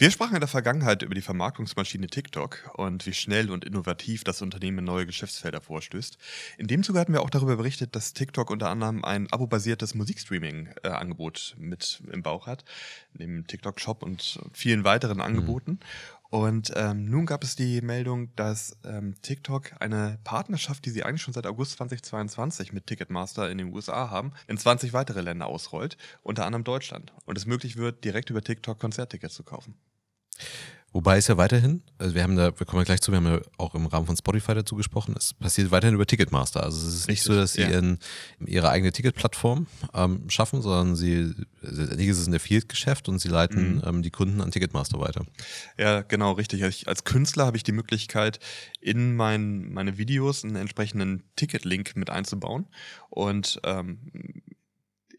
Wir sprachen in der Vergangenheit über die Vermarktungsmaschine TikTok und wie schnell und innovativ das Unternehmen neue Geschäftsfelder vorstößt. In dem Zuge hatten wir auch darüber berichtet, dass TikTok unter anderem ein abo-basiertes Musikstreaming-Angebot mit im Bauch hat, neben TikTok-Shop und vielen weiteren Angeboten. Mhm. Und ähm, nun gab es die Meldung, dass ähm, TikTok eine Partnerschaft, die sie eigentlich schon seit August 2022 mit Ticketmaster in den USA haben, in 20 weitere Länder ausrollt, unter anderem Deutschland. Und es möglich wird, direkt über TikTok Konzerttickets zu kaufen. Wobei es ja weiterhin, also wir haben da, wir kommen ja gleich zu, wir haben ja auch im Rahmen von Spotify dazu gesprochen, es passiert weiterhin über Ticketmaster. Also es ist nicht Richtig, so, dass sie ja. ihren, ihre eigene Ticketplattform ähm, schaffen, sondern sie, letztendlich ist es ein Affiliate-Geschäft und sie leiten mhm. ähm, die Kunden an Ticketmaster weiter. Ja, genau, richtig. Ich, als Künstler habe ich die Möglichkeit, in mein, meine Videos einen entsprechenden Ticket-Link mit einzubauen und ähm,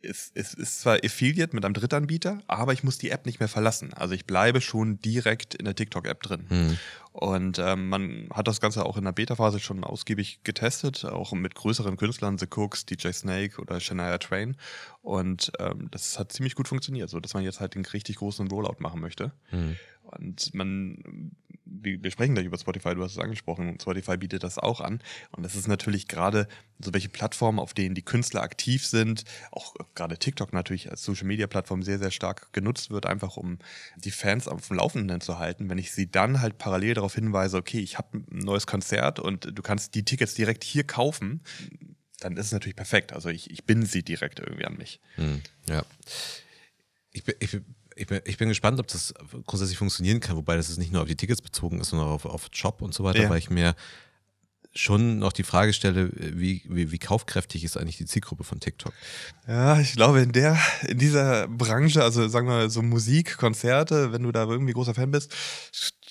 es, es ist zwar Affiliate mit einem Drittanbieter, aber ich muss die App nicht mehr verlassen. Also ich bleibe schon direkt in der TikTok-App drin. Mhm. Und ähm, man hat das Ganze auch in der Beta-Phase schon ausgiebig getestet, auch mit größeren Künstlern, The Cooks, DJ Snake oder Shania Train. Und ähm, das hat ziemlich gut funktioniert, so dass man jetzt halt den richtig großen Rollout machen möchte. Mhm. Und man, wir sprechen gleich über Spotify, du hast es angesprochen, Spotify bietet das auch an. Und das ist natürlich gerade so welche Plattformen, auf denen die Künstler aktiv sind, auch gerade TikTok natürlich als Social Media Plattform sehr, sehr stark genutzt wird, einfach um die Fans auf dem Laufenden zu halten. Wenn ich sie dann halt parallel darauf hinweise, okay, ich habe ein neues Konzert und du kannst die Tickets direkt hier kaufen, dann ist es natürlich perfekt. Also ich, ich bin sie direkt irgendwie an mich. Hm, ja. Ich, ich ich bin, ich bin gespannt, ob das grundsätzlich funktionieren kann, wobei das ist nicht nur auf die Tickets bezogen ist, sondern auch auf, auf Job und so weiter, ja. weil ich mir schon noch die Frage stelle, wie, wie, wie kaufkräftig ist eigentlich die Zielgruppe von TikTok? Ja, ich glaube, in der, in dieser Branche, also sagen wir so Musik, Konzerte, wenn du da irgendwie großer Fan bist,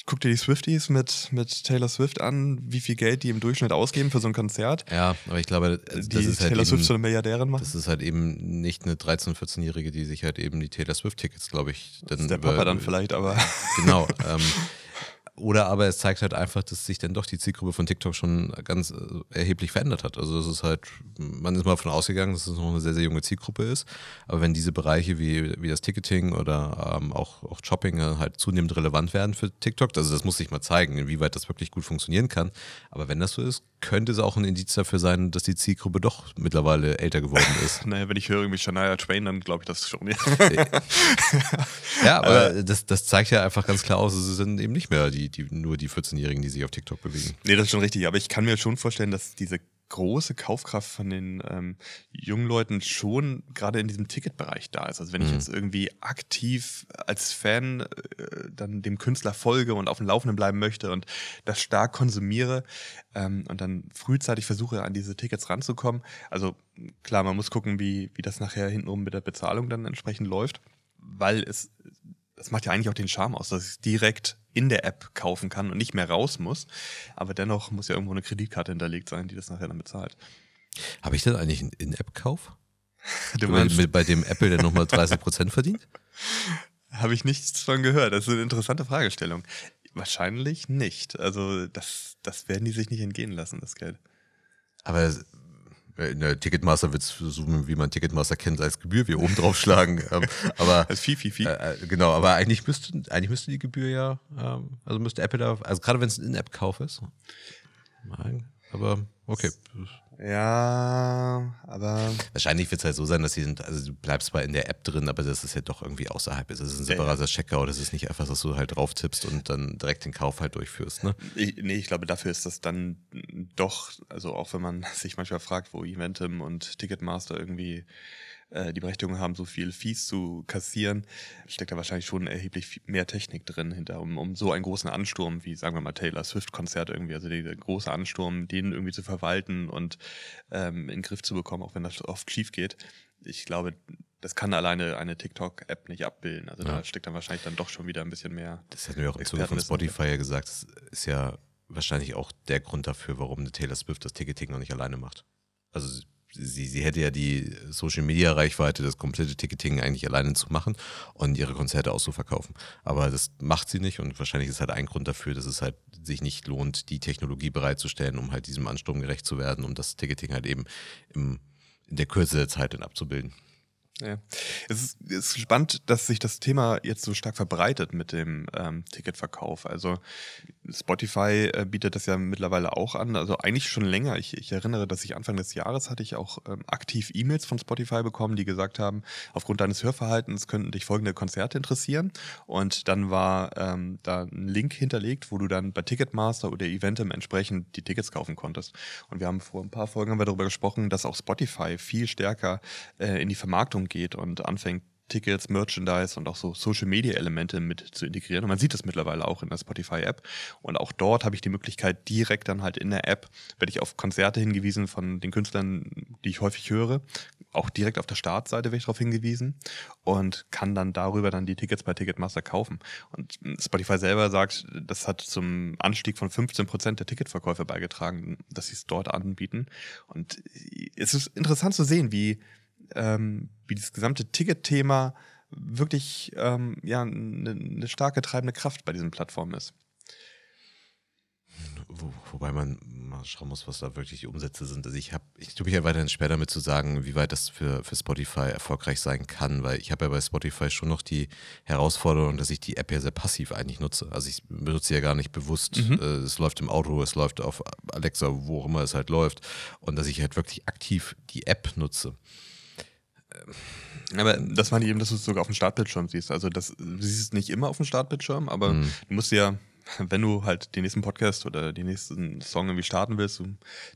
guck dir die Swifties mit, mit Taylor Swift an, wie viel Geld die im Durchschnitt ausgeben für so ein Konzert. Ja, aber ich glaube, das die ist halt Taylor Swift so eine Milliardärin macht. Das ist halt eben nicht eine 13-, 14-Jährige, die sich halt eben die Taylor Swift-Tickets, glaube ich, dann. Das ist der Papa dann vielleicht, aber. Genau. Ähm, Oder aber es zeigt halt einfach, dass sich dann doch die Zielgruppe von TikTok schon ganz äh, erheblich verändert hat. Also es ist halt, man ist mal davon ausgegangen, dass es noch eine sehr, sehr junge Zielgruppe ist. Aber wenn diese Bereiche wie, wie das Ticketing oder ähm, auch, auch Shopping halt zunehmend relevant werden für TikTok, also das muss sich mal zeigen, inwieweit das wirklich gut funktionieren kann. Aber wenn das so ist, könnte es auch ein Indiz dafür sein, dass die Zielgruppe doch mittlerweile älter geworden ist. naja, wenn ich höre irgendwie Shania Twain, dann glaube ich das schon. ja, aber das, das zeigt ja einfach ganz klar aus, es sind eben nicht mehr die, die, nur die 14-Jährigen, die sich auf TikTok bewegen. Nee, das ist schon richtig. Aber ich kann mir schon vorstellen, dass diese große Kaufkraft von den ähm, jungen Leuten schon gerade in diesem Ticketbereich da ist. Also wenn mhm. ich jetzt irgendwie aktiv als Fan äh, dann dem Künstler folge und auf dem Laufenden bleiben möchte und das stark konsumiere ähm, und dann frühzeitig versuche, an diese Tickets ranzukommen. Also klar, man muss gucken, wie, wie das nachher hintenrum mit der Bezahlung dann entsprechend läuft, weil es das macht ja eigentlich auch den Charme aus, dass ich es direkt in der App kaufen kann und nicht mehr raus muss. Aber dennoch muss ja irgendwo eine Kreditkarte hinterlegt sein, die das nachher dann bezahlt. Habe ich denn eigentlich einen In-App-Kauf? bei, bei dem Apple der nochmal 30% verdient? Habe ich nichts von gehört. Das ist eine interessante Fragestellung. Wahrscheinlich nicht. Also das, das werden die sich nicht entgehen lassen, das Geld. Aber in der Ticketmaster wird es versuchen, wie man Ticketmaster kennt, als Gebühr wir oben draufschlagen. ähm, aber als Fee, Fee, Fee. Äh, äh, genau, aber eigentlich müsste, eigentlich müsste die Gebühr ja, ähm, also müsste Apple da, also gerade wenn es ein In-App-Kauf ist. Aber okay. Ja, aber. Wahrscheinlich wird es halt so sein, dass sie sind, also du bleibst zwar in der App drin, aber das ist ja doch irgendwie außerhalb ist. Das ist ein separater Checkout, das ist nicht einfach, dass du halt drauf tippst und dann direkt den Kauf halt durchführst, ne? Ich, nee, ich glaube, dafür ist das dann doch, also auch wenn man sich manchmal fragt, wo Eventim und Ticketmaster irgendwie äh, die Berechtigung haben, so viel Fees zu kassieren, steckt da wahrscheinlich schon erheblich mehr Technik drin hinter, um, um so einen großen Ansturm wie, sagen wir mal, Taylor Swift-Konzert irgendwie, also der große Ansturm, den irgendwie zu verwalten und ähm, in den Griff zu bekommen, auch wenn das oft schief geht. Ich glaube, das kann alleine eine TikTok-App nicht abbilden. Also ja. da steckt dann wahrscheinlich dann doch schon wieder ein bisschen mehr. Das hätten wir auch im Zuge von Spotify ja gesagt. Das ist ja wahrscheinlich auch der Grund dafür, warum eine Taylor Swift das Ticketing noch nicht alleine macht. Also sie, sie hätte ja die Social Media Reichweite, das komplette Ticketing eigentlich alleine zu machen und ihre Konzerte auszuverkaufen. Aber das macht sie nicht und wahrscheinlich ist halt ein Grund dafür, dass es halt sich nicht lohnt, die Technologie bereitzustellen, um halt diesem Ansturm gerecht zu werden, um das Ticketing halt eben im, in der Kürze der Zeit dann abzubilden. Ja. Es ist, es ist spannend, dass sich das Thema jetzt so stark verbreitet mit dem ähm, Ticketverkauf. Also Spotify äh, bietet das ja mittlerweile auch an, also eigentlich schon länger. Ich, ich erinnere, dass ich Anfang des Jahres hatte ich auch ähm, aktiv E-Mails von Spotify bekommen, die gesagt haben, aufgrund deines Hörverhaltens könnten dich folgende Konzerte interessieren. Und dann war ähm, da ein Link hinterlegt, wo du dann bei Ticketmaster oder Eventim entsprechend die Tickets kaufen konntest. Und wir haben vor ein paar Folgen haben wir darüber gesprochen, dass auch Spotify viel stärker äh, in die Vermarktung geht und anfängt, Tickets, Merchandise und auch so Social-Media-Elemente mit zu integrieren. Und man sieht das mittlerweile auch in der Spotify-App. Und auch dort habe ich die Möglichkeit, direkt dann halt in der App, werde ich auf Konzerte hingewiesen von den Künstlern, die ich häufig höre. Auch direkt auf der Startseite werde ich darauf hingewiesen und kann dann darüber dann die Tickets bei Ticketmaster kaufen. Und Spotify selber sagt, das hat zum Anstieg von 15 Prozent der Ticketverkäufe beigetragen, dass sie es dort anbieten. Und es ist interessant zu sehen, wie ähm, wie das gesamte Ticket-Thema wirklich ähm, ja, eine, eine starke treibende Kraft bei diesen Plattformen ist. Wo, wobei man mal schauen muss, was da wirklich die Umsätze sind. Also ich habe, ich tue mich ja weiterhin schwer damit zu sagen, wie weit das für, für Spotify erfolgreich sein kann, weil ich habe ja bei Spotify schon noch die Herausforderung, dass ich die App ja sehr passiv eigentlich nutze. Also ich benutze sie ja gar nicht bewusst. Mhm. Äh, es läuft im Auto, es läuft auf Alexa, wo auch immer es halt läuft. Und dass ich halt wirklich aktiv die App nutze. Aber das war nicht eben, dass du es sogar auf dem Startbildschirm siehst. Also das, du siehst es nicht immer auf dem Startbildschirm, aber mhm. du musst ja, wenn du halt den nächsten Podcast oder den nächsten Song irgendwie starten willst,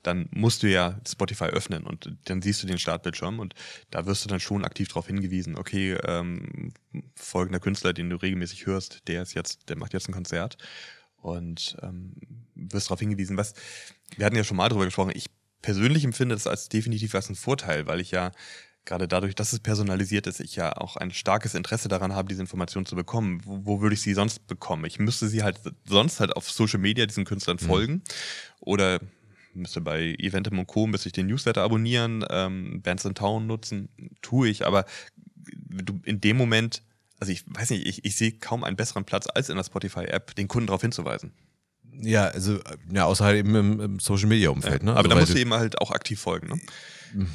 dann musst du ja Spotify öffnen und dann siehst du den Startbildschirm und da wirst du dann schon aktiv darauf hingewiesen, okay, ähm, folgender Künstler, den du regelmäßig hörst, der ist jetzt, der macht jetzt ein Konzert und ähm, wirst darauf hingewiesen, was, wir hatten ja schon mal drüber gesprochen, ich persönlich empfinde das als definitiv als ein Vorteil, weil ich ja gerade dadurch, dass es personalisiert ist, ich ja auch ein starkes Interesse daran habe, diese Informationen zu bekommen. Wo, wo würde ich sie sonst bekommen? Ich müsste sie halt sonst halt auf Social Media diesen Künstlern mhm. folgen oder müsste bei Eventim und Co. müsste ich den Newsletter abonnieren, ähm, Bands in Town nutzen, tue ich, aber du in dem Moment, also ich weiß nicht, ich, ich sehe kaum einen besseren Platz als in der Spotify-App, den Kunden darauf hinzuweisen. Ja, also ja, außer halt eben im, im Social Media Umfeld, ja, ne? Aber also, da musst du eben halt auch aktiv folgen, ne?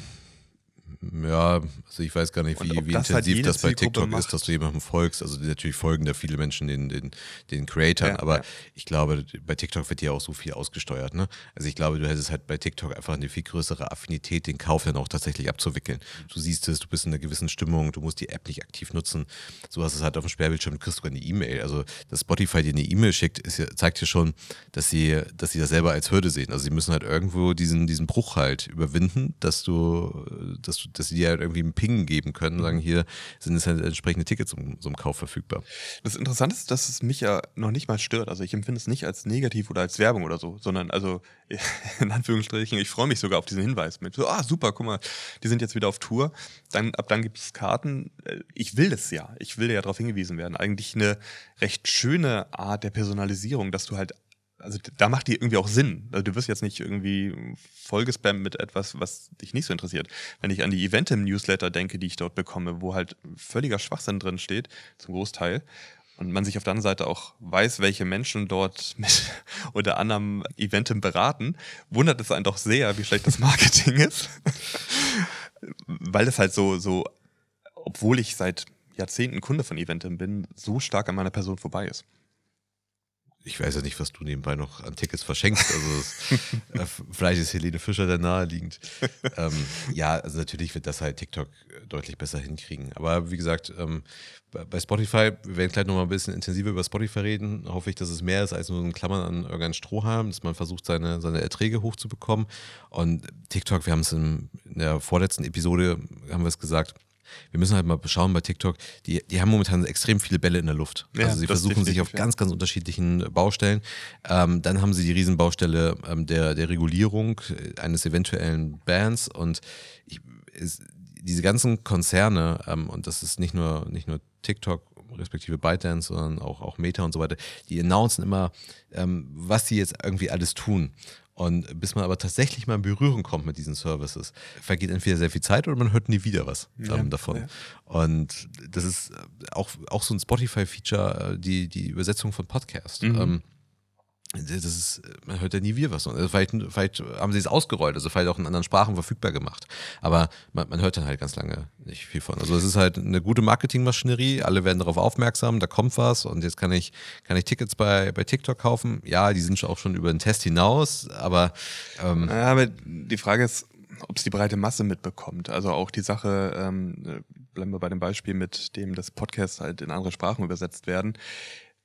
Ja, also ich weiß gar nicht, wie, wie das halt intensiv halt das bei TikTok macht. ist, dass du jemandem folgst. Also natürlich folgen da viele Menschen den, den, den Creatoren, ja, aber ja. ich glaube, bei TikTok wird ja auch so viel ausgesteuert. Ne? Also ich glaube, du hättest halt bei TikTok einfach eine viel größere Affinität, den Kauf dann auch tatsächlich abzuwickeln. Du siehst es, du bist in einer gewissen Stimmung, du musst die App nicht aktiv nutzen. So hast es halt auf dem Sperrbildschirm, du kriegst sogar eine E-Mail. Also dass Spotify dir eine E-Mail schickt, ist ja, zeigt dir schon, dass sie, dass sie das selber als Hürde sehen. Also sie müssen halt irgendwo diesen, diesen Bruch halt überwinden, dass du, dass du dass sie dir halt irgendwie einen Ping geben können, sagen, mhm. hier sind es halt entsprechende Tickets zum, zum Kauf verfügbar. Das Interessante ist, dass es mich ja noch nicht mal stört. Also ich empfinde es nicht als negativ oder als Werbung oder so, sondern also in Anführungsstrichen, ich freue mich sogar auf diesen Hinweis mit so, ah super, guck mal, die sind jetzt wieder auf Tour. Dann, ab dann gibt es Karten. Ich will das ja. Ich will ja darauf hingewiesen werden. Eigentlich eine recht schöne Art der Personalisierung, dass du halt also da macht die irgendwie auch Sinn. Also du wirst jetzt nicht irgendwie vollgespammt mit etwas, was dich nicht so interessiert. Wenn ich an die Eventim-Newsletter denke, die ich dort bekomme, wo halt völliger Schwachsinn drin steht, zum Großteil, und man sich auf der anderen Seite auch weiß, welche Menschen dort mit unter anderem Eventim beraten, wundert es einen doch sehr, wie schlecht das Marketing ist. Weil es halt so, so, obwohl ich seit Jahrzehnten Kunde von Eventim bin, so stark an meiner Person vorbei ist ich weiß ja nicht, was du nebenbei noch an Tickets verschenkst. Also es, äh, vielleicht ist Helene Fischer da naheliegend. ähm, ja, also natürlich wird das halt TikTok deutlich besser hinkriegen. Aber wie gesagt, ähm, bei Spotify, wir werden gleich nochmal ein bisschen intensiver über Spotify reden, hoffe ich, dass es mehr ist als nur ein Klammern an irgendeinen Strohhalm, dass man versucht, seine, seine Erträge hochzubekommen. Und TikTok, wir haben es in der vorletzten Episode, haben wir es gesagt, wir müssen halt mal schauen bei TikTok, die, die haben momentan extrem viele Bälle in der Luft. Ja, also sie versuchen sich auf ganz, ganz unterschiedlichen Baustellen. Ähm, dann haben sie die Riesenbaustelle ähm, der, der Regulierung eines eventuellen Bands und ich, ist, diese ganzen Konzerne, ähm, und das ist nicht nur, nicht nur TikTok, respektive ByteDance, sondern auch, auch Meta und so weiter, die announcen immer, ähm, was sie jetzt irgendwie alles tun. Und bis man aber tatsächlich mal in Berührung kommt mit diesen Services, vergeht entweder sehr viel Zeit oder man hört nie wieder was ja, ähm, davon. Ja. Und das ist auch, auch so ein Spotify-Feature, äh, die, die Übersetzung von Podcast. Mhm. Ähm, das ist, man hört ja nie wir was. Also vielleicht, vielleicht haben sie es ausgerollt, also vielleicht auch in anderen Sprachen verfügbar gemacht. Aber man, man, hört dann halt ganz lange nicht viel von. Also es ist halt eine gute Marketingmaschinerie, alle werden darauf aufmerksam, da kommt was und jetzt kann ich, kann ich Tickets bei, bei TikTok kaufen. Ja, die sind auch schon über den Test hinaus, aber ähm ja, aber die Frage ist, ob es die breite Masse mitbekommt. Also auch die Sache, ähm, bleiben wir bei dem Beispiel mit dem, dass Podcasts halt in andere Sprachen übersetzt werden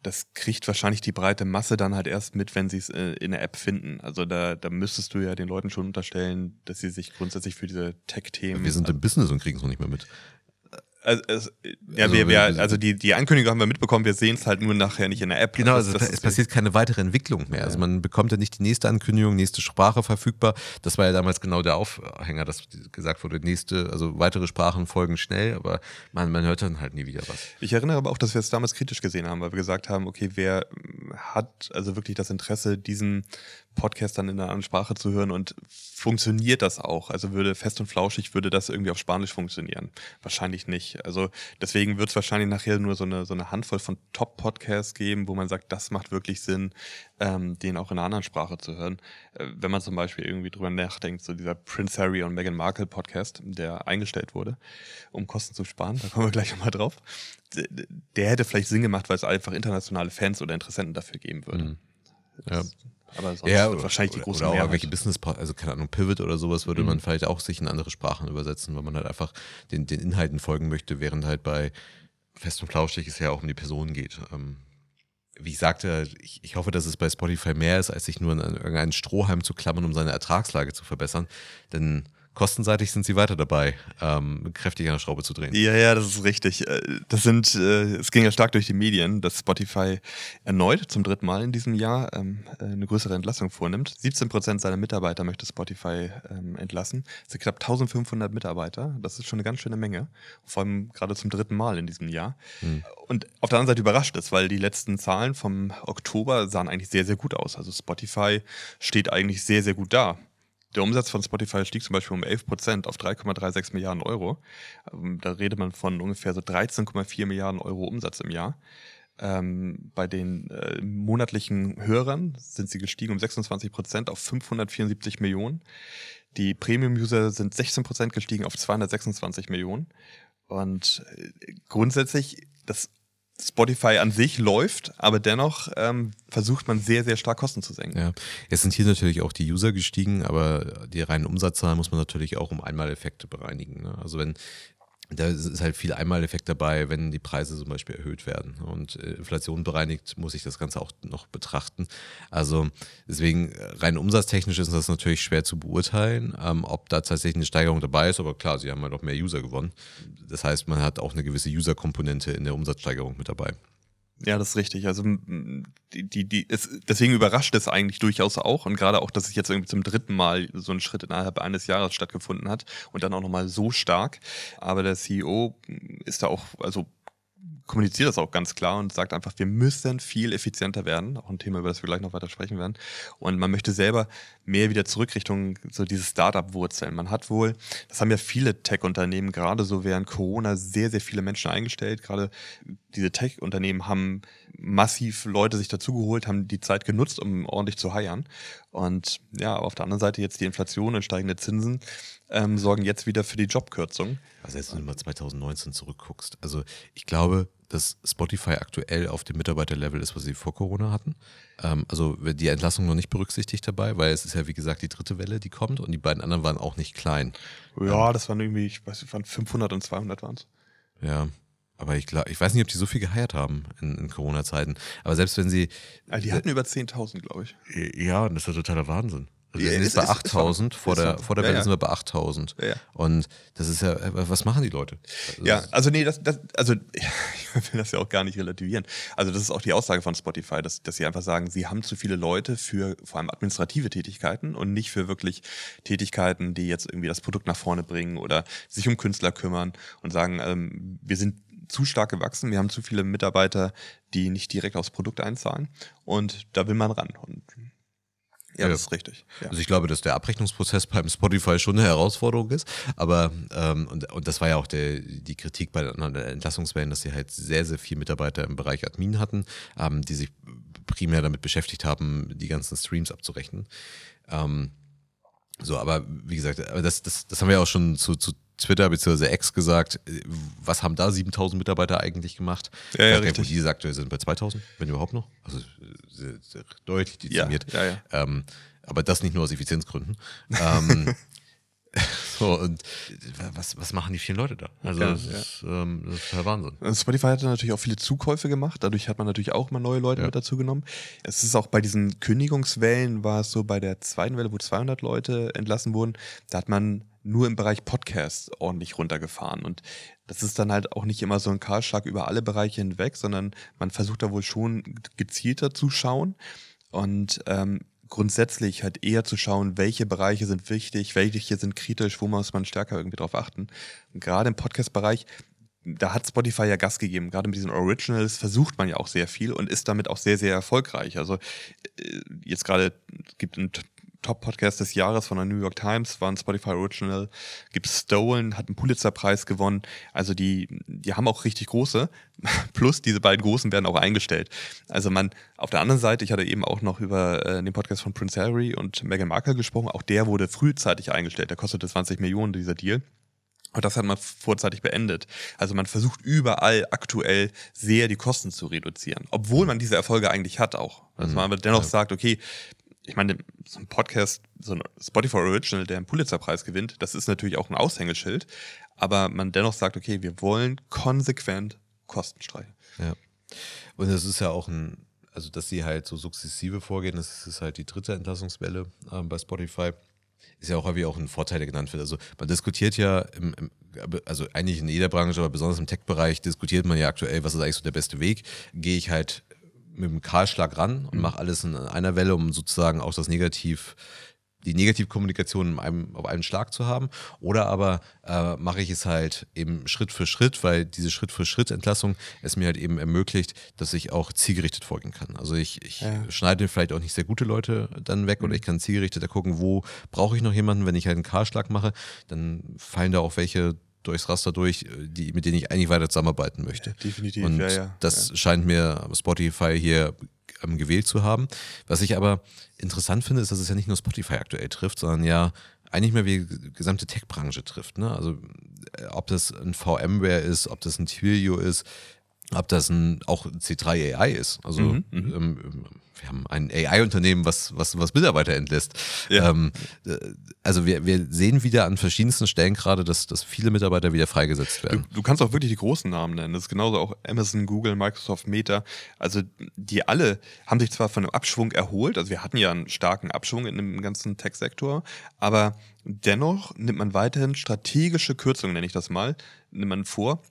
das kriegt wahrscheinlich die breite Masse dann halt erst mit, wenn sie es äh, in der App finden. Also da, da müsstest du ja den Leuten schon unterstellen, dass sie sich grundsätzlich für diese Tech-Themen. Wir sind im Business und kriegen es noch nicht mehr mit. Also, also, ja, also, wir, wir, also die, die Ankündigung haben wir mitbekommen, wir sehen es halt nur nachher nicht in der App. Genau, also es passiert keine weitere Entwicklung mehr. Also ja. Also man bekommt ja nicht die nächste Ankündigung, nächste Sprache verfügbar. Das war ja damals genau der Aufhänger, dass gesagt wurde, nächste, also weitere Sprachen folgen schnell, aber man, man hört dann halt nie wieder was. Ich erinnere aber auch, dass wir es damals kritisch gesehen haben, weil wir gesagt haben, okay, wer hat also wirklich das Interesse, diesen Podcast dann in einer anderen Sprache zu hören und funktioniert das auch? Also würde fest und flauschig, würde das irgendwie auf Spanisch funktionieren? Wahrscheinlich nicht. Also deswegen wird es wahrscheinlich nachher nur so eine, so eine Handvoll von Top-Podcasts geben, wo man sagt, das macht wirklich Sinn, ähm, den auch in einer anderen Sprache zu hören. Äh, wenn man zum Beispiel irgendwie drüber nachdenkt, so dieser Prince Harry und Meghan Markle Podcast, der eingestellt wurde, um Kosten zu sparen, da kommen wir gleich nochmal drauf, der hätte vielleicht Sinn gemacht, weil es einfach internationale Fans oder Interessenten dafür geben würde. Mhm. Ja. Aber sonst ja, oder, wahrscheinlich die großen oder, oder auch welche Business, also keine Ahnung, Pivot oder sowas würde mhm. man vielleicht auch sich in andere Sprachen übersetzen, weil man halt einfach den, den Inhalten folgen möchte, während halt bei Fest und Flauschig es ja auch um die Personen geht. Ähm, wie ich sagte, ich, ich, hoffe, dass es bei Spotify mehr ist, als sich nur an irgendeinen Strohhalm zu klammern, um seine Ertragslage zu verbessern. Denn kostenseitig sind sie weiter dabei, ähm, kräftig an der Schraube zu drehen. Ja, ja, das ist richtig. Äh, das sind, äh, es ging ja stark durch die Medien, dass Spotify erneut zum dritten Mal in diesem Jahr ähm, äh, eine größere Entlassung vornimmt. 17 Prozent seiner Mitarbeiter möchte Spotify ähm, entlassen. Das sind knapp 1500 Mitarbeiter. Das ist schon eine ganz schöne Menge. Vor allem gerade zum dritten Mal in diesem Jahr. Hm. Und auf der anderen Seite überrascht es, weil die letzten Zahlen vom Oktober sahen eigentlich sehr, sehr gut aus. Also Spotify steht eigentlich sehr, sehr gut da. Der Umsatz von Spotify stieg zum Beispiel um 11 Prozent auf 3,36 Milliarden Euro. Ähm, da redet man von ungefähr so 13,4 Milliarden Euro Umsatz im Jahr. Ähm, bei den äh, monatlichen Hörern sind sie gestiegen um 26 Prozent auf 574 Millionen. Die Premium-User sind 16 Prozent gestiegen auf 226 Millionen. Und äh, grundsätzlich, das Spotify an sich läuft, aber dennoch ähm, versucht man sehr, sehr stark Kosten zu senken. Ja, jetzt sind hier natürlich auch die User gestiegen, aber die reinen Umsatzzahlen muss man natürlich auch um Einmaleffekte bereinigen. Ne? Also wenn da ist halt viel Einmaleffekt dabei, wenn die Preise zum Beispiel erhöht werden. Und äh, Inflation bereinigt muss ich das Ganze auch noch betrachten. Also deswegen äh, rein umsatztechnisch ist das natürlich schwer zu beurteilen, ähm, ob da tatsächlich eine Steigerung dabei ist. Aber klar, sie haben halt auch mehr User gewonnen. Das heißt, man hat auch eine gewisse User-Komponente in der Umsatzsteigerung mit dabei. Ja, das ist richtig. Also die, die, die ist, deswegen überrascht es eigentlich durchaus auch und gerade auch, dass es jetzt irgendwie zum dritten Mal so ein Schritt innerhalb eines Jahres stattgefunden hat und dann auch nochmal so stark. Aber der CEO ist da auch, also kommuniziert das auch ganz klar und sagt einfach, wir müssen viel effizienter werden. Auch ein Thema, über das wir gleich noch weiter sprechen werden. Und man möchte selber mehr wieder zurück Richtung so diese Startup-Wurzeln. Man hat wohl, das haben ja viele Tech-Unternehmen gerade so während Corona sehr, sehr viele Menschen eingestellt. Gerade diese Tech-Unternehmen haben massiv Leute sich dazugeholt, haben die Zeit genutzt, um ordentlich zu heiern. Und ja, auf der anderen Seite jetzt die Inflation und steigende Zinsen ähm, sorgen jetzt wieder für die Jobkürzung. Also jetzt, wenn du mal 2019 zurückguckst. Also ich glaube, dass Spotify aktuell auf dem Mitarbeiterlevel ist, was sie vor Corona hatten. Ähm, also die Entlassung noch nicht berücksichtigt dabei, weil es ist ja wie gesagt die dritte Welle, die kommt und die beiden anderen waren auch nicht klein. Ja, ähm, das waren irgendwie, ich weiß nicht, waren 500 und 200 waren es. Ja, aber ich, glaub, ich weiß nicht, ob die so viel geheiert haben in, in Corona-Zeiten. Aber selbst wenn sie. Also die hatten über 10.000, glaube ich. Ja, und das ist ja totaler Wahnsinn. Also wir sind jetzt bei 8000, vor der, vor der Welle ja, sind wir bei 8000. Ja, Und das ist ja, was machen die Leute? Also ja, also nee, das, das, also ich will das ja auch gar nicht relativieren. Also das ist auch die Aussage von Spotify, dass, dass sie einfach sagen, sie haben zu viele Leute für vor allem administrative Tätigkeiten und nicht für wirklich Tätigkeiten, die jetzt irgendwie das Produkt nach vorne bringen oder sich um Künstler kümmern und sagen, ähm, wir sind zu stark gewachsen, wir haben zu viele Mitarbeiter, die nicht direkt aufs Produkt einzahlen und da will man ran. Und ja, das ist richtig. Ja. Also ich glaube, dass der Abrechnungsprozess beim Spotify schon eine Herausforderung ist. Aber ähm, und, und das war ja auch der, die Kritik bei den Entlassungswellen, dass sie halt sehr, sehr viele Mitarbeiter im Bereich Admin hatten, ähm, die sich primär damit beschäftigt haben, die ganzen Streams abzurechnen. Ähm, so, aber wie gesagt, das, das, das haben wir auch schon zu, zu Twitter bzw. X gesagt. Was haben da 7000 Mitarbeiter eigentlich gemacht? Ja, ja, richtig. Die sagt, wir sind bei 2000, wenn überhaupt noch. Also sehr deutlich dezimiert. Ja, ja, ja. Ähm, aber das nicht nur aus Effizienzgründen. ähm, so, und was, was machen die vielen Leute da? Also, Ja, das, ja. Ist, ähm, das ist total Wahnsinn. Und Spotify hat dann natürlich auch viele Zukäufe gemacht. Dadurch hat man natürlich auch mal neue Leute Ja. mit dazu genommen. Es ist auch bei diesen Kündigungswellen, war es so bei der zweiten Welle, wo 200 Leute entlassen wurden, da hat man nur im Bereich Podcast ordentlich runtergefahren. Und das ist dann halt auch nicht immer so ein Kahlschlag über alle Bereiche hinweg, sondern man versucht da wohl schon gezielter zu schauen. Und ähm, grundsätzlich halt eher zu schauen, welche Bereiche sind wichtig, welche sind kritisch, wo muss man stärker irgendwie drauf achten. Und gerade im Podcast-Bereich, da hat Spotify ja Gas gegeben. Gerade mit diesen Originals versucht man ja auch sehr viel und ist damit auch sehr, sehr erfolgreich. Also äh, jetzt gerade gibt einen T- Top-Podcast des Jahres von der New York Times, war ein Spotify Original, gibt Stolen, hat einen Pulitzer-Preis gewonnen. Also die, die haben auch richtig große. Plus diese beiden großen werden auch eingestellt. Also man, auf der anderen Seite, ich hatte eben auch noch über äh, den Podcast von Prince Harry und Meghan Markle gesprochen, auch der wurde frühzeitig eingestellt. Der kostete 20 Millionen, dieser Deal. Und das hat man vorzeitig beendet. Also man versucht überall aktuell sehr die Kosten zu reduzieren, obwohl man diese Erfolge eigentlich hat auch. Also Mhm. man aber dennoch Ja. sagt, okay, ich meine, so ein Podcast, so ein Spotify Original, der einen Pulitzerpreis gewinnt, das ist natürlich auch ein Aushängeschild, aber man dennoch sagt, okay, wir wollen konsequent Kosten streichen. Ja. Und es ist ja auch ein, also dass sie halt so sukzessive vorgehen, das ist halt die dritte Entlassungswelle ähm, bei Spotify. Ist ja auch häufig auch ein Vorteil, der genannt wird. Also man diskutiert ja, im, im, also eigentlich in jeder Branche, aber besonders im Tech-Bereich diskutiert man ja aktuell, was ist eigentlich so der beste Weg. Gehe ich halt mit dem Kahlschlag ran und mache alles in einer Welle, um sozusagen auch das Negativ, die Negativkommunikation in einem, auf einen Schlag zu haben. Oder aber äh, mache ich es halt eben Schritt für Schritt, weil diese Schritt für Schritt Entlassung es mir halt eben ermöglicht, dass ich auch zielgerichtet vorgehen kann. Also ich, ich Ja. schneide vielleicht auch nicht sehr gute Leute dann weg oder ich kann zielgerichteter gucken, wo brauche ich noch jemanden, wenn ich halt einen Kahlschlag mache, dann fallen da auch welche durchs Raster durch, die, mit denen ich eigentlich weiter zusammenarbeiten möchte. definitiv, Und ja, ja. das scheint mir Spotify hier ähm, gewählt zu haben. Was ich aber interessant finde, ist, dass es ja nicht nur Spotify aktuell trifft, sondern ja eigentlich mehr wie die gesamte Tech-Branche trifft. Ne? Also äh, ob das ein VMware ist, ob das ein Twilio ist, ob das ein auch C3 AI ist. Also Mhm, ähm, wir haben ein AI-Unternehmen, was, was, was Mitarbeiter entlässt. Ja. Ähm, äh, also wir, wir sehen wieder an verschiedensten Stellen gerade, dass, dass viele Mitarbeiter wieder freigesetzt Du, werden. du kannst auch wirklich die großen Namen nennen. Das ist genauso auch Amazon, Google, Microsoft, Meta. Also die alle haben sich zwar von einem Abschwung erholt, also wir hatten ja einen starken Abschwung in dem ganzen Tech-Sektor, aber dennoch nimmt man weiterhin strategische Kürzungen, nenne ich das mal, nimmt man vor.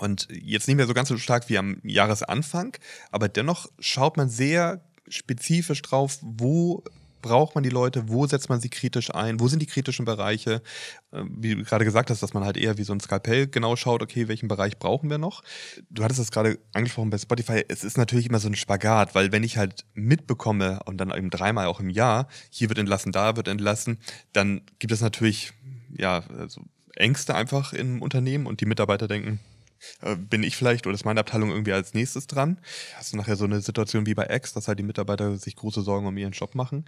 Und jetzt nicht mehr so ganz so stark wie am Jahresanfang, aber dennoch schaut man sehr spezifisch drauf, wo braucht man die Leute, wo setzt man sie kritisch ein, wo sind die kritischen Bereiche. Äh, Wie du gerade gesagt hast, dass man halt eher wie so ein Skalpell genau schaut, okay, welchen Bereich brauchen wir noch. Du hattest das gerade angesprochen bei Spotify, es ist natürlich immer so ein Spagat, weil wenn ich halt mitbekomme und dann eben dreimal auch im Jahr, hier wird entlassen, da wird entlassen, dann gibt es natürlich, ja, also Ängste einfach im Unternehmen und die Mitarbeiter denken, äh, bin ich vielleicht oder ist meine Abteilung irgendwie als nächstes dran? Hast du nachher so eine Situation wie bei X, dass halt die Mitarbeiter sich große Sorgen um ihren Job machen,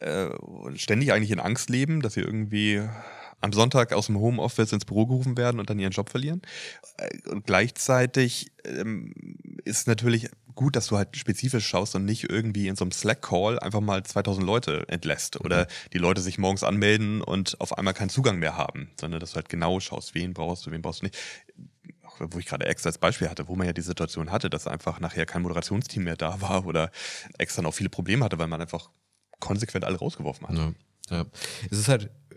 äh, und ständig eigentlich in Angst leben, dass sie irgendwie am Sonntag aus dem Homeoffice ins Büro gerufen werden und dann ihren Job verlieren. Äh, Und gleichzeitig ähm, ist natürlich gut, dass du halt spezifisch schaust und nicht irgendwie in so einem Slack-Call einfach mal 2000 Leute entlässt oder die Leute sich morgens anmelden und auf einmal keinen Zugang mehr haben, sondern dass du halt genau schaust, wen brauchst du, wen brauchst du nicht wo ich gerade Ex als Beispiel hatte, wo man ja die Situation hatte, dass einfach nachher kein Moderationsteam mehr da war oder Ex dann auch viele Probleme hatte, weil man einfach konsequent alle rausgeworfen hat. Ja, ja. Es ist halt, äh,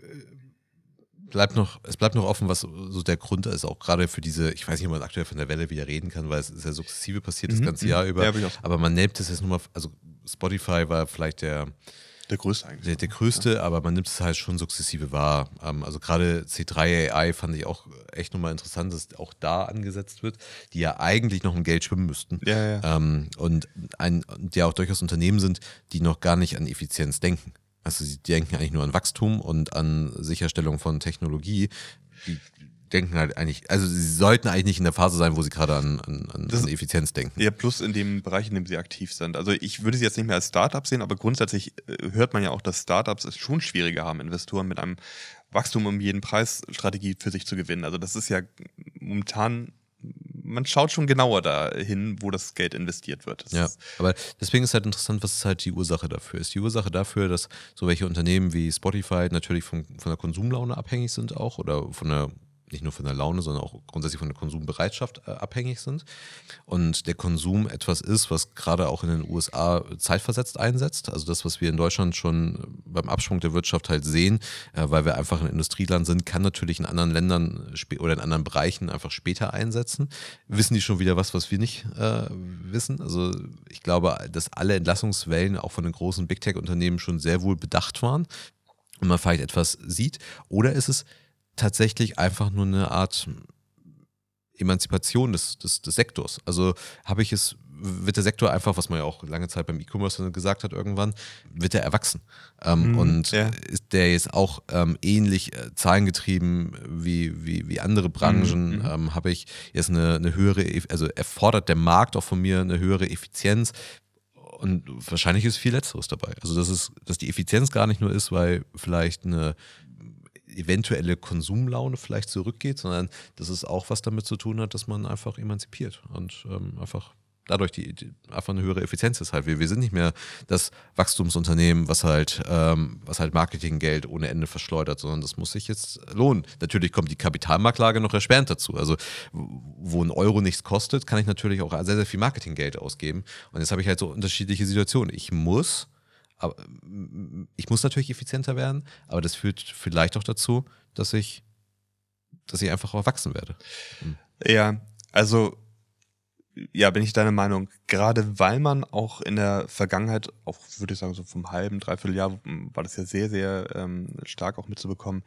bleibt noch, es bleibt noch offen, was so der Grund ist, auch gerade für diese, ich weiß nicht, ob man aktuell von der Welle wieder reden kann, weil es ist ja sukzessive passiert das Mhm, ganze mhm. Jahr über. Ja, aber man nimmt es jetzt nur mal, also Spotify war vielleicht der, Der größte eigentlich. der, der größte, aber man nimmt es halt schon sukzessive wahr. Ähm, also gerade C3 AI fand ich auch echt nochmal interessant, dass auch da angesetzt wird, die ja eigentlich noch im Geld schwimmen müssten. Ja, ja. Ähm, und ein, ja auch durchaus Unternehmen sind, die noch gar nicht an Effizienz denken. Also sie denken eigentlich nur an Wachstum und an Sicherstellung von Technologie. Die, denken halt eigentlich, also sie sollten eigentlich nicht in der Phase sein, wo sie gerade an, an, an, Das- an Effizienz denken. Ja, plus in dem Bereich, in dem sie aktiv sind. Also ich würde sie jetzt nicht mehr als Startup sehen, aber grundsätzlich äh, hört man ja auch, dass Startups es schon schwieriger haben, Investoren mit einem Wachstum um jeden Preis Strategie für sich zu gewinnen. Also das ist ja momentan, man schaut schon genauer dahin, wo das Geld investiert wird. Das Ja, aber deswegen ist halt interessant, was ist halt die Ursache dafür ist. Die Ursache dafür, dass so welche Unternehmen wie Spotify natürlich von, von der Konsumlaune abhängig sind auch oder von der nicht nur von der Laune, sondern auch grundsätzlich von der Konsumbereitschaft äh, abhängig sind. Und der Konsum etwas ist, was gerade auch in den USA zeitversetzt einsetzt. Also das, was wir in Deutschland schon beim Abschwung der Wirtschaft halt sehen, äh, weil wir einfach ein Industrieland sind, kann natürlich in anderen Ländern oder in anderen Bereichen einfach später einsetzen. Wissen die schon wieder was, was wir nicht äh, wissen? Also ich glaube, dass alle Entlassungswellen auch von den großen Big Tech-Unternehmen schon sehr wohl bedacht waren und man vielleicht etwas sieht. Oder ist es tatsächlich einfach nur eine Art Emanzipation des, des, des Sektors. Also habe ich es, wird der Sektor einfach, was man ja auch lange Zeit beim E-Commerce gesagt hat irgendwann, wird er erwachsen. Ähm, Mhm, und ja. ist der jetzt auch ähm, ähnlich äh, zahlengetrieben wie, wie, wie andere Branchen? Mhm, Ähm, habe ich jetzt eine, eine höhere, Eff- also erfordert der Markt auch von mir eine höhere Effizienz? Und wahrscheinlich ist viel Letzteres dabei. Also, dass, es, dass die Effizienz gar nicht nur ist, weil vielleicht eine eventuelle Konsumlaune vielleicht zurückgeht, sondern dass es auch was damit zu tun hat, dass man einfach emanzipiert und ähm, einfach dadurch die, die einfach eine höhere Effizienz ist halt. Wir, wir sind nicht mehr das Wachstumsunternehmen, was halt, ähm, was halt Marketinggeld ohne Ende verschleudert, sondern das muss sich jetzt lohnen. Natürlich kommt die Kapitalmarktlage noch erschwerend dazu. Also wo ein Euro nichts kostet, kann ich natürlich auch sehr, sehr viel Marketinggeld ausgeben. Und jetzt habe ich halt so unterschiedliche Situationen. Ich muss aber ich muss natürlich effizienter werden, aber das führt vielleicht auch dazu, dass ich, dass ich einfach erwachsen werde. Ja, also ja, bin ich deiner Meinung. Gerade weil man auch in der Vergangenheit, auch würde ich sagen, so vom halben, dreiviertel Jahr, war das ja sehr, sehr ähm, stark auch mitzubekommen,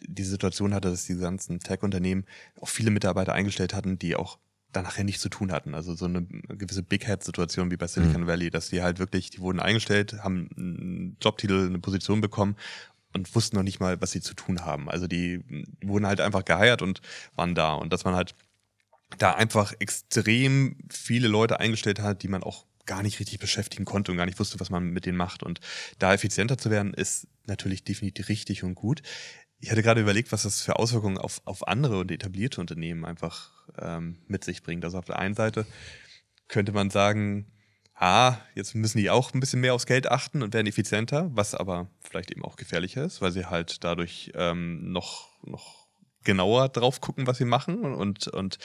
die Situation hatte, dass diese ganzen Tech-Unternehmen auch viele Mitarbeiter eingestellt hatten, die auch da nachher nichts zu tun hatten. Also so eine gewisse Big Head-Situation wie bei Silicon Valley, dass die halt wirklich, die wurden eingestellt, haben einen Jobtitel, eine Position bekommen und wussten noch nicht mal, was sie zu tun haben. Also die, die wurden halt einfach geheiert und waren da. Und dass man halt da einfach extrem viele Leute eingestellt hat, die man auch gar nicht richtig beschäftigen konnte und gar nicht wusste, was man mit denen macht. Und da effizienter zu werden, ist natürlich definitiv richtig und gut. Ich hatte gerade überlegt, was das für Auswirkungen auf, auf andere und etablierte Unternehmen einfach ähm, mit sich bringt. Also auf der einen Seite könnte man sagen, ah, jetzt müssen die auch ein bisschen mehr aufs Geld achten und werden effizienter, was aber vielleicht eben auch gefährlicher ist, weil sie halt dadurch ähm, noch, noch genauer drauf gucken, was sie machen und, und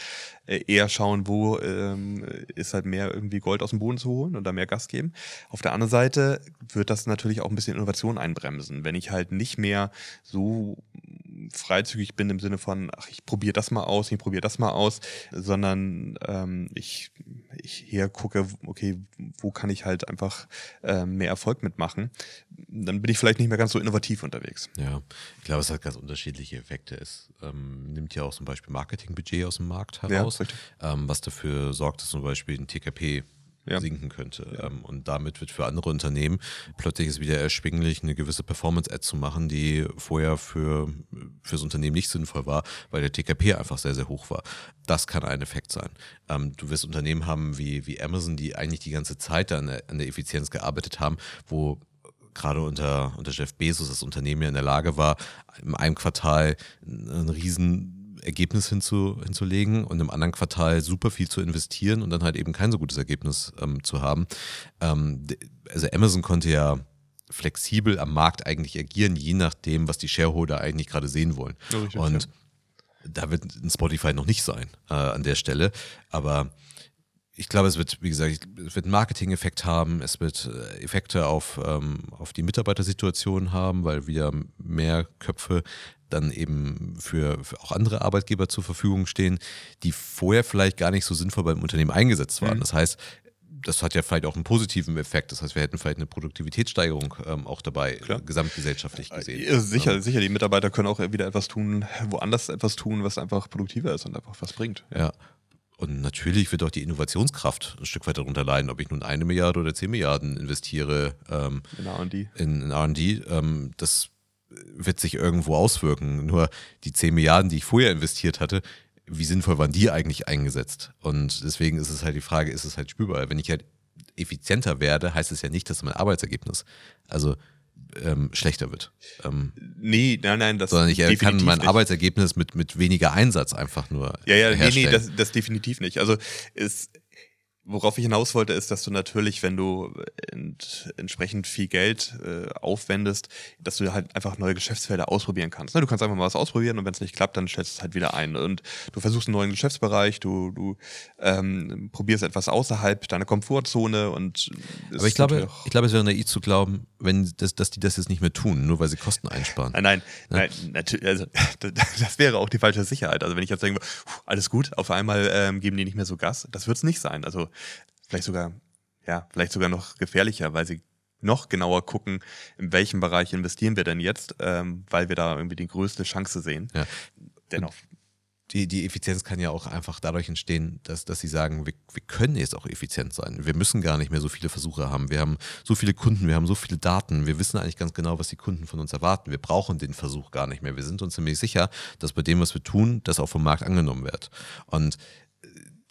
äh, eher schauen, wo ähm, ist halt mehr irgendwie Gold aus dem Boden zu holen und da mehr Gas geben. Auf der anderen Seite wird das natürlich auch ein bisschen Innovation einbremsen, wenn ich halt nicht mehr so freizügig bin im Sinne von, ach, ich probiere das mal aus, ich probiere das mal aus, sondern ähm, ich, ich hier gucke, okay, wo kann ich halt einfach äh, mehr Erfolg mitmachen, dann bin ich vielleicht nicht mehr ganz so innovativ unterwegs. Ja, ich glaube, es hat ganz unterschiedliche Effekte. Es ähm, nimmt ja auch zum Beispiel Marketingbudget aus dem Markt heraus, richtig. ähm, was dafür sorgt, dass zum Beispiel ein TKP Ja. sinken könnte. Ähm, und damit wird für andere Unternehmen plötzlich es wieder erschwinglich, eine gewisse Performance-Ad zu machen, die vorher für fürs Unternehmen nicht sinnvoll war, weil der TKP einfach sehr, sehr hoch war. Das kann ein Effekt sein. Ähm, du wirst Unternehmen haben wie, wie Amazon, die eigentlich die ganze Zeit an der, an der Effizienz gearbeitet haben, wo gerade unter, unter Jeff Bezos das Unternehmen ja in der Lage war, in einem Quartal einen riesen Ergebnis hinzu, hinzulegen und im anderen Quartal super viel zu investieren und dann halt eben kein so gutes Ergebnis ähm, zu haben. Ähm, also Amazon konnte ja flexibel am Markt eigentlich agieren, je nachdem, was die Shareholder eigentlich gerade sehen wollen. Ja, und da wird ein Spotify noch nicht sein äh, an der Stelle, aber ich glaube, es wird, wie gesagt, es wird einen Marketing-Effekt haben, es wird äh, Effekte auf, ähm, auf die Mitarbeitersituation haben, weil wieder mehr Köpfe dann eben für, für auch andere Arbeitgeber zur Verfügung stehen, die vorher vielleicht gar nicht so sinnvoll beim Unternehmen eingesetzt waren. Mhm. Das heißt, das hat ja vielleicht auch einen positiven Effekt. Das heißt, wir hätten vielleicht eine Produktivitätssteigerung ähm, auch dabei, Klar. äh, gesamtgesellschaftlich gesehen. Ja, sicher, Ähm, sicher, die Mitarbeiter können auch wieder etwas tun, woanders etwas tun, was einfach produktiver ist und einfach was bringt. Ja. Und natürlich wird auch die Innovationskraft ein Stück weit darunter leiden, ob ich nun eine Milliarde oder zehn Milliarden investiere ähm, und die. in, in RD. Ähm, das wird sich irgendwo auswirken. Nur die 10 Milliarden, die ich vorher investiert hatte, wie sinnvoll waren die eigentlich eingesetzt? Und deswegen ist es halt die Frage, ist es halt spürbar? Wenn ich halt effizienter werde, heißt es ja nicht, dass mein Arbeitsergebnis also ähm, schlechter wird. Ähm, nee, nein, nein, das sondern ich kann mein nicht. Arbeitsergebnis mit, mit weniger Einsatz einfach nur. Ja, ja, herstellen. nee, nee, das, das definitiv nicht. Also es Worauf ich hinaus wollte, ist, dass du natürlich, wenn du ent, entsprechend viel Geld äh, aufwendest, dass du halt einfach neue Geschäftsfelder ausprobieren kannst. Ne? Du kannst einfach mal was ausprobieren und wenn es nicht klappt, dann stellst du es halt wieder ein. Und du versuchst einen neuen Geschäftsbereich, du, du ähm, probierst etwas außerhalb deiner Komfortzone und Aber ich glaube, ich glaube, es wäre naiv zu glauben, wenn das, dass die das jetzt nicht mehr tun, nur weil sie Kosten einsparen. Nein, nein, ja? nein natürlich, also das wäre auch die falsche Sicherheit. Also wenn ich jetzt denke, alles gut, auf einmal ähm, geben die nicht mehr so Gas, das wird es nicht sein. Also vielleicht sogar, ja, vielleicht sogar noch gefährlicher, weil sie noch genauer gucken, in welchem Bereich investieren wir denn jetzt, ähm, weil wir da irgendwie die größte Chance sehen. Ja. Dennoch. Die, die Effizienz kann ja auch einfach dadurch entstehen, dass, dass sie sagen, wir, wir können jetzt auch effizient sein. Wir müssen gar nicht mehr so viele Versuche haben. Wir haben so viele Kunden, wir haben so viele Daten. Wir wissen eigentlich ganz genau, was die Kunden von uns erwarten. Wir brauchen den Versuch gar nicht mehr. Wir sind uns ziemlich sicher, dass bei dem, was wir tun, das auch vom Markt angenommen wird. Und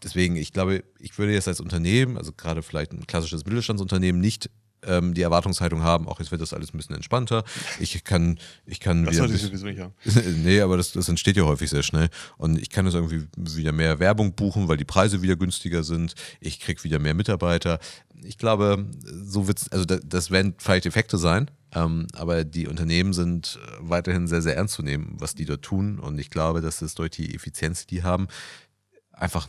deswegen, ich glaube, ich würde jetzt als Unternehmen, also gerade vielleicht ein klassisches Mittelstandsunternehmen, nicht ähm, die Erwartungshaltung haben, auch jetzt wird das alles ein bisschen entspannter. Ich kann, ich kann das sollte ich sowieso nicht haben. nee, aber das, das entsteht ja häufig sehr schnell. Und ich kann jetzt irgendwie wieder mehr Werbung buchen, weil die Preise wieder günstiger sind. Ich kriege wieder mehr Mitarbeiter. Ich glaube, so wird es, also das, das werden vielleicht Effekte sein, ähm, aber die Unternehmen sind weiterhin sehr, sehr ernst zu nehmen, was die dort tun. Und ich glaube, dass es durch die Effizienz, die haben, einfach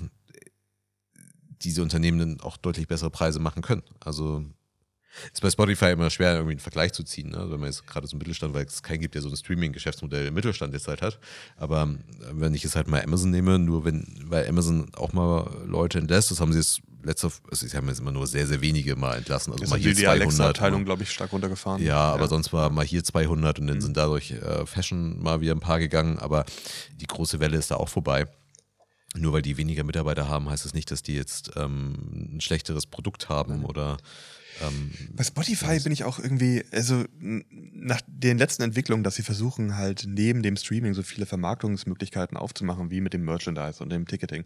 diese Unternehmen dann auch deutlich bessere Preise machen können. Also ist bei Spotify immer schwer, irgendwie einen Vergleich zu ziehen, ne? Also wenn man jetzt gerade so einen Mittelstand, weil es keinen gibt, der so ein Streaming-Geschäftsmodell im Mittelstand jetzt halt hat. Aber äh, wenn ich jetzt halt mal Amazon nehme, nur wenn, weil Amazon auch mal Leute entlässt, das haben sie jetzt letzte, also sie haben jetzt immer nur sehr, sehr wenige mal entlassen. Also das mal hier die 200. Alexa-Abteilung, glaube ich, stark runtergefahren. Ja, aber ja. sonst war mal hier 200 und dann mhm. sind dadurch äh, Fashion mal wieder ein paar gegangen, aber die große Welle ist da auch vorbei nur weil die weniger Mitarbeiter haben, heißt das nicht, dass die jetzt ähm, ein schlechteres Produkt haben oder. Ähm, Bei Spotify bin ich auch irgendwie, also nach den letzten Entwicklungen, dass sie versuchen, halt neben dem Streaming so viele Vermarktungsmöglichkeiten aufzumachen, wie mit dem Merchandise und dem Ticketing,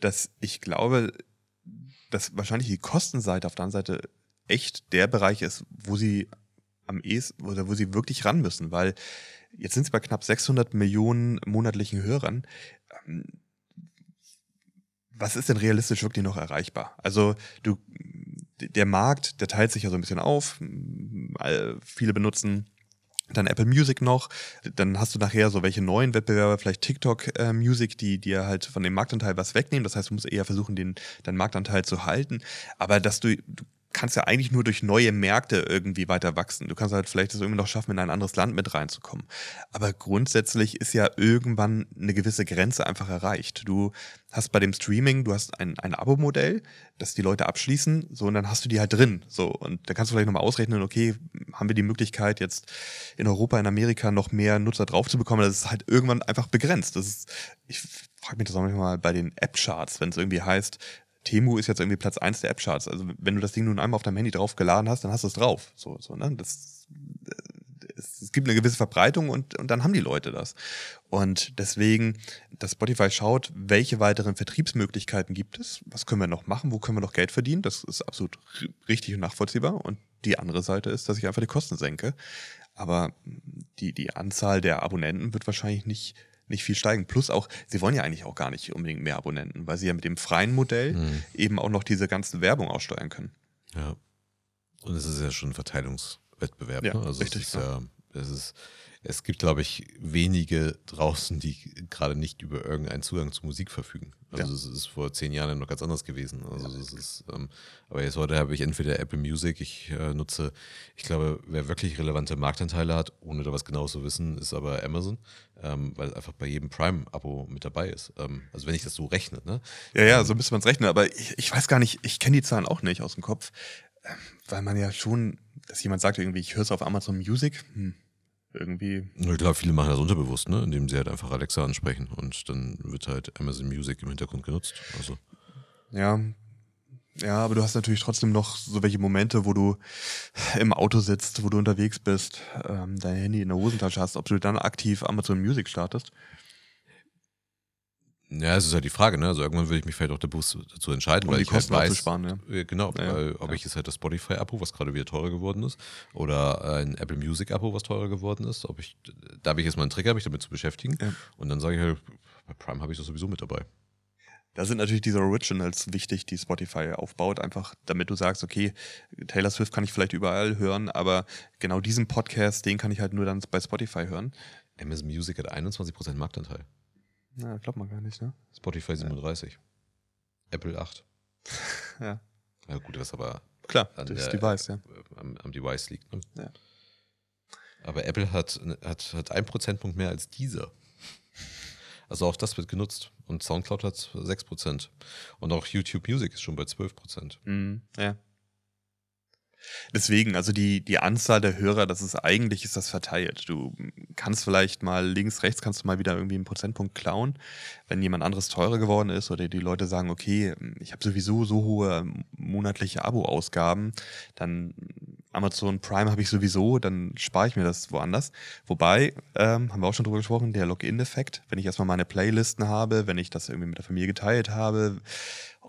dass ich glaube, dass wahrscheinlich die Kostenseite auf der anderen Seite echt der Bereich ist, wo sie am ehesten oder wo sie wirklich ran müssen, weil jetzt sind sie bei knapp 600 Millionen monatlichen Hörern ähm, was ist denn realistisch wirklich noch erreichbar? Also du, der Markt, der teilt sich ja so ein bisschen auf. Viele benutzen dann Apple Music noch, dann hast du nachher so welche neuen Wettbewerber, vielleicht TikTok äh, Music, die dir halt von dem Marktanteil was wegnehmen. Das heißt, du musst eher versuchen, den deinen Marktanteil zu halten. Aber dass du, du kannst ja eigentlich nur durch neue Märkte irgendwie weiter wachsen. Du kannst halt vielleicht es irgendwie noch schaffen, in ein anderes Land mit reinzukommen. Aber grundsätzlich ist ja irgendwann eine gewisse Grenze einfach erreicht. Du hast bei dem Streaming, du hast ein, ein Abo-Modell, das die Leute abschließen, so, und dann hast du die halt drin, so. Und da kannst du vielleicht nochmal ausrechnen, okay, haben wir die Möglichkeit, jetzt in Europa, in Amerika noch mehr Nutzer drauf zu bekommen? Das ist halt irgendwann einfach begrenzt. Das ist, ich frage mich das auch manchmal bei den App-Charts, wenn es irgendwie heißt, Temu ist jetzt irgendwie Platz 1 der App-Charts. Also wenn du das Ding nun einmal auf deinem Handy drauf geladen hast, dann hast du es drauf. So, so, ne? Das, es, es gibt eine gewisse Verbreitung und, und dann haben die Leute das. Und deswegen, dass Spotify schaut, welche weiteren Vertriebsmöglichkeiten gibt es, was können wir noch machen, wo können wir noch Geld verdienen, das ist absolut richtig und nachvollziehbar. Und die andere Seite ist, dass ich einfach die Kosten senke. Aber die, die Anzahl der Abonnenten wird wahrscheinlich nicht nicht viel steigen. Plus auch, sie wollen ja eigentlich auch gar nicht unbedingt mehr Abonnenten, weil sie ja mit dem freien Modell mhm. eben auch noch diese ganze Werbung aussteuern können. Ja. Und es ist ja schon ein Verteilungswettbewerb. Ja, ne? Also richtig, es ist ja, es ist es gibt, glaube ich, wenige draußen, die gerade nicht über irgendeinen Zugang zu Musik verfügen. Also es ja. ist vor zehn Jahren noch ganz anders gewesen. Also ja, das ist, ähm, aber jetzt heute habe ich entweder Apple Music, ich äh, nutze, ich glaube, wer wirklich relevante Marktanteile hat, ohne da was genaues zu wissen, ist aber Amazon, ähm, weil einfach bei jedem Prime-Abo mit dabei ist. Ähm, also wenn ich das so rechne, ne? Ja, ja, so müsste man es rechnen, aber ich, ich weiß gar nicht, ich kenne die Zahlen auch nicht aus dem Kopf, ähm, weil man ja schon, dass jemand sagt irgendwie, ich höre es auf Amazon Music, hm irgendwie. Ich glaube, viele machen das unterbewusst, ne? indem sie halt einfach Alexa ansprechen und dann wird halt Amazon Music im Hintergrund genutzt. Also. Ja, Ja, aber du hast natürlich trotzdem noch so welche Momente, wo du im Auto sitzt, wo du unterwegs bist, ähm, dein Handy in der Hosentasche hast, ob du dann aktiv Amazon Music startest. Ja, es ist halt die Frage, ne? Also irgendwann würde ich mich vielleicht auch dazu entscheiden, Um weil die ich halt weiß, abzusparen, ja. Äh, Genau, Ja, weil ob ja. ich jetzt halt das Spotify-Abo, was gerade wieder teurer geworden ist, oder ein Apple Music-Abo, was teurer geworden ist, ob ich, da habe ich jetzt mal einen Trigger, mich damit zu beschäftigen. Und dann sage ich halt, bei Prime habe ich das sowieso mit dabei. Da sind natürlich diese Originals wichtig, die Spotify aufbaut, einfach damit du sagst, okay, Taylor Swift kann ich vielleicht überall hören, aber genau diesen Podcast, den kann ich halt nur dann bei Spotify hören. Amazon Music hat 21% Marktanteil. Na, glaubt man gar nicht, ne? Spotify 37. Apple 8. Ja. Ja gut, was aber Klar, An das der- Device, ja. am, am Device liegt. Ne? Ja. Aber Apple hat, hat, hat einen Prozentpunkt mehr als dieser. Also auch das wird genutzt. Und Soundcloud hat 6%. Und auch YouTube Music ist schon bei 12%. Mhm, ja. Deswegen, also die, die Anzahl der Hörer, das ist eigentlich ist das verteilt. Du kannst vielleicht mal links, rechts kannst du mal wieder irgendwie einen Prozentpunkt klauen, wenn jemand anderes teurer geworden ist oder die Leute sagen, okay, ich habe sowieso so hohe monatliche Abo-Ausgaben, dann Amazon Prime habe ich sowieso, dann spare ich mir das woanders. Wobei, ähm, haben wir auch schon drüber gesprochen, der Login-Effekt, wenn ich erstmal meine Playlisten habe, wenn ich das irgendwie mit der Familie geteilt habe,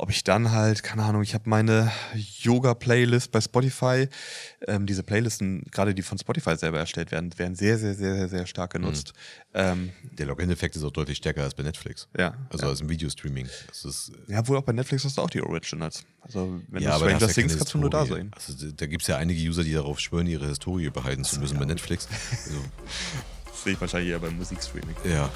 ob ich dann halt, keine Ahnung, ich habe meine Yoga-Playlist bei Spotify. Ähm, diese Playlisten, gerade die von Spotify selber erstellt werden, werden sehr, sehr, sehr, sehr, sehr stark genutzt. Ähm, Der Login-Effekt ist auch deutlich stärker als bei Netflix. ja. Also ja. als im Videostreaming. Ist, ja, wohl auch bei Netflix hast du auch die Originals. Also wenn ja, du Stranger ja Things kannst du nur da sehen. Also da- gibt es ja einige User, die darauf schwören, ihre Historie behalten zu müssen bei Netflix. Also, Das sehe ich wahrscheinlich eher beim Musikstreaming. ja.